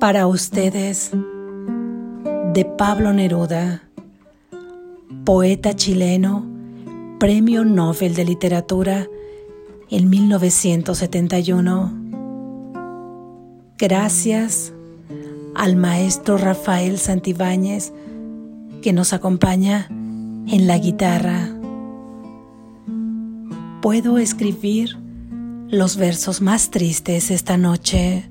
Para ustedes, de Pablo Neruda, poeta chileno, Premio Nobel de Literatura en 1971. Gracias al maestro Rafael Santibáñez que nos acompaña en la guitarra. Puedo escribir los versos más tristes esta noche.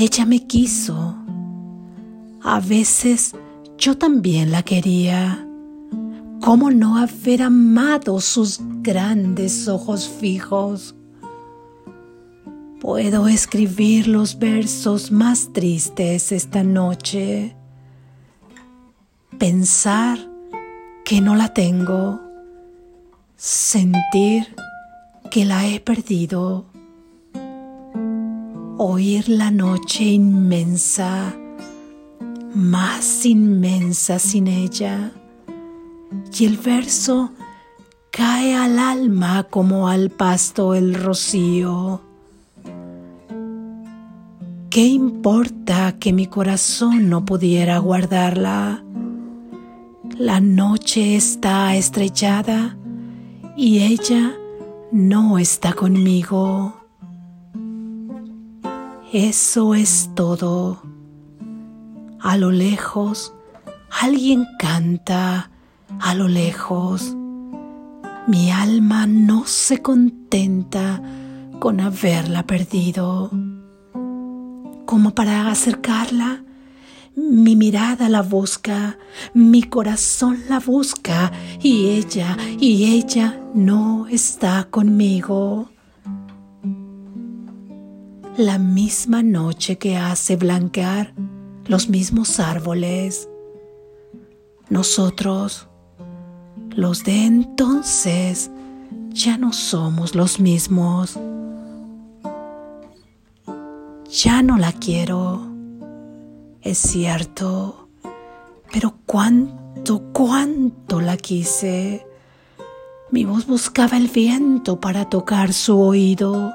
Ella me quiso. A veces yo también la quería. ¿Cómo no haber amado sus grandes ojos fijos? Puedo escribir los versos más tristes esta noche. Pensar que no la tengo. Sentir que la he perdido. Oír la noche inmensa, más inmensa sin ella. Y el verso cae al alma como al pasto el rocío ¿Qué importa que mi corazón no pudiera guardarla? La noche está estrellada y ella no está conmigo. Eso es todo. A lo lejos, alguien canta, a lo lejos. Mi alma no se contenta con haberla perdido como para acercarla. Mi mirada la busca, mi corazón la busca y ella, y ella no está conmigo. La misma noche que hace blanquear los mismos árboles. Nosotros, los de entonces, ya no somos los mismos ya no la quiero. Es cierto, pero cuánto, cuánto la quise. Mi voz buscaba el viento para tocar su oído.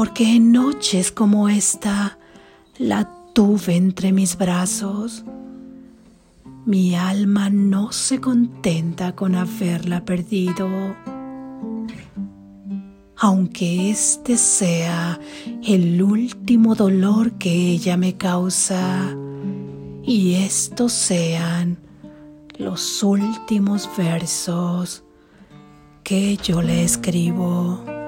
Porque en noches como esta la tuve entre mis brazos. Mi alma no se contenta con haberla perdido aunque este sea el último dolor que ella me causa y estos sean los últimos versos que yo le escribo.